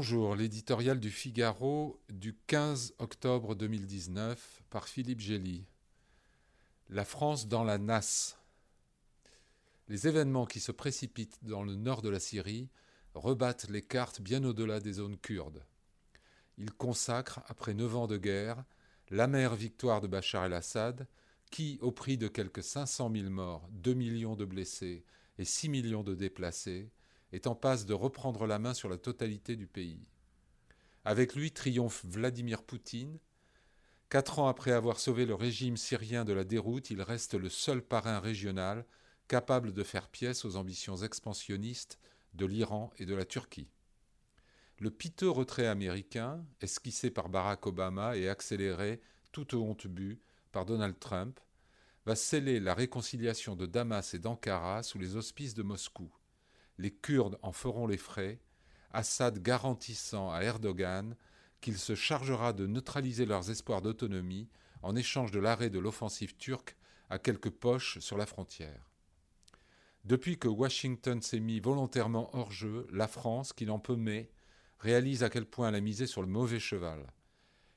Bonjour, l'éditorial du Figaro du 15 octobre 2019 par Philippe Gély. La France dans la nasse. Les événements qui se précipitent dans le nord de la Syrie rebattent les cartes bien au-delà des zones kurdes. Ils consacrent, après neuf ans de guerre, l'amère victoire de Bachar el-Assad, qui, au prix de quelques 500 000 morts, 2 millions de blessés et 6 millions de déplacés, est en passe de reprendre la main sur la totalité du pays. Avec lui triomphe Vladimir Poutine. Quatre ans après avoir sauvé le régime syrien de la déroute, il reste le seul parrain régional capable de faire pièce aux ambitions expansionnistes de l'Iran et de la Turquie. Le piteux retrait américain, esquissé par Barack Obama et accéléré, toute honte bue, par Donald Trump, va sceller la réconciliation de Damas et d'Ankara sous les auspices de Moscou les Kurdes en feront les frais, Assad garantissant à Erdogan qu'il se chargera de neutraliser leurs espoirs d'autonomie en échange de l'arrêt de l'offensive turque à quelques poches sur la frontière. Depuis que Washington s'est mis volontairement hors jeu, la France, qui n'en peut mais, réalise à quel point elle a misé sur le mauvais cheval.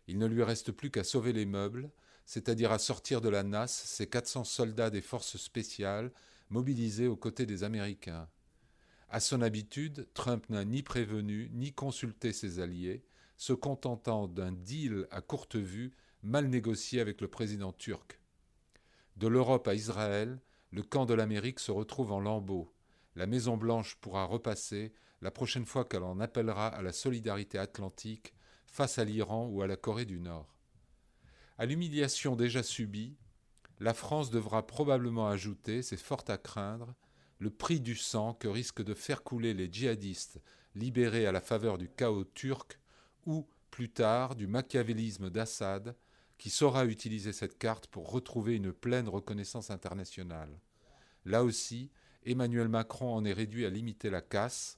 Il ne lui reste plus qu'à sauver les meubles, c'est-à-dire à sortir de la nasse ses 400 soldats des forces spéciales mobilisés aux côtés des Américains. À son habitude, Trump n'a ni prévenu ni consulté ses alliés, se contentant d'un deal à courte vue mal négocié avec le président turc. De l'Europe à Israël, le camp de l'Amérique se retrouve en lambeaux. La Maison-Blanche pourra repasser la prochaine fois qu'elle en appellera à la solidarité atlantique face à l'Iran ou à la Corée du Nord. À l'humiliation déjà subie, la France devra probablement ajouter, c'est fort à craindre, le prix du sang que risquent de faire couler les djihadistes libérés à la faveur du chaos turc ou, plus tard, du machiavélisme d'Assad, qui saura utiliser cette carte pour retrouver une pleine reconnaissance internationale. Là aussi, Emmanuel Macron en est réduit à limiter la casse.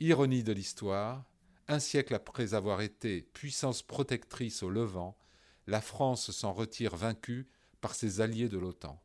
Ironie de l'histoire, un siècle après avoir été puissance protectrice au Levant, la France s'en retire vaincue par ses alliés de l'OTAN.